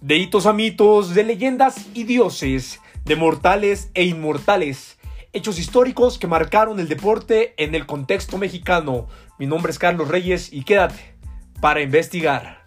De hitos a mitos, de leyendas y dioses, de mortales e inmortales, hechos históricos que marcaron el deporte en el contexto mexicano. Mi nombre es Carlos Reyes y quédate para investigar.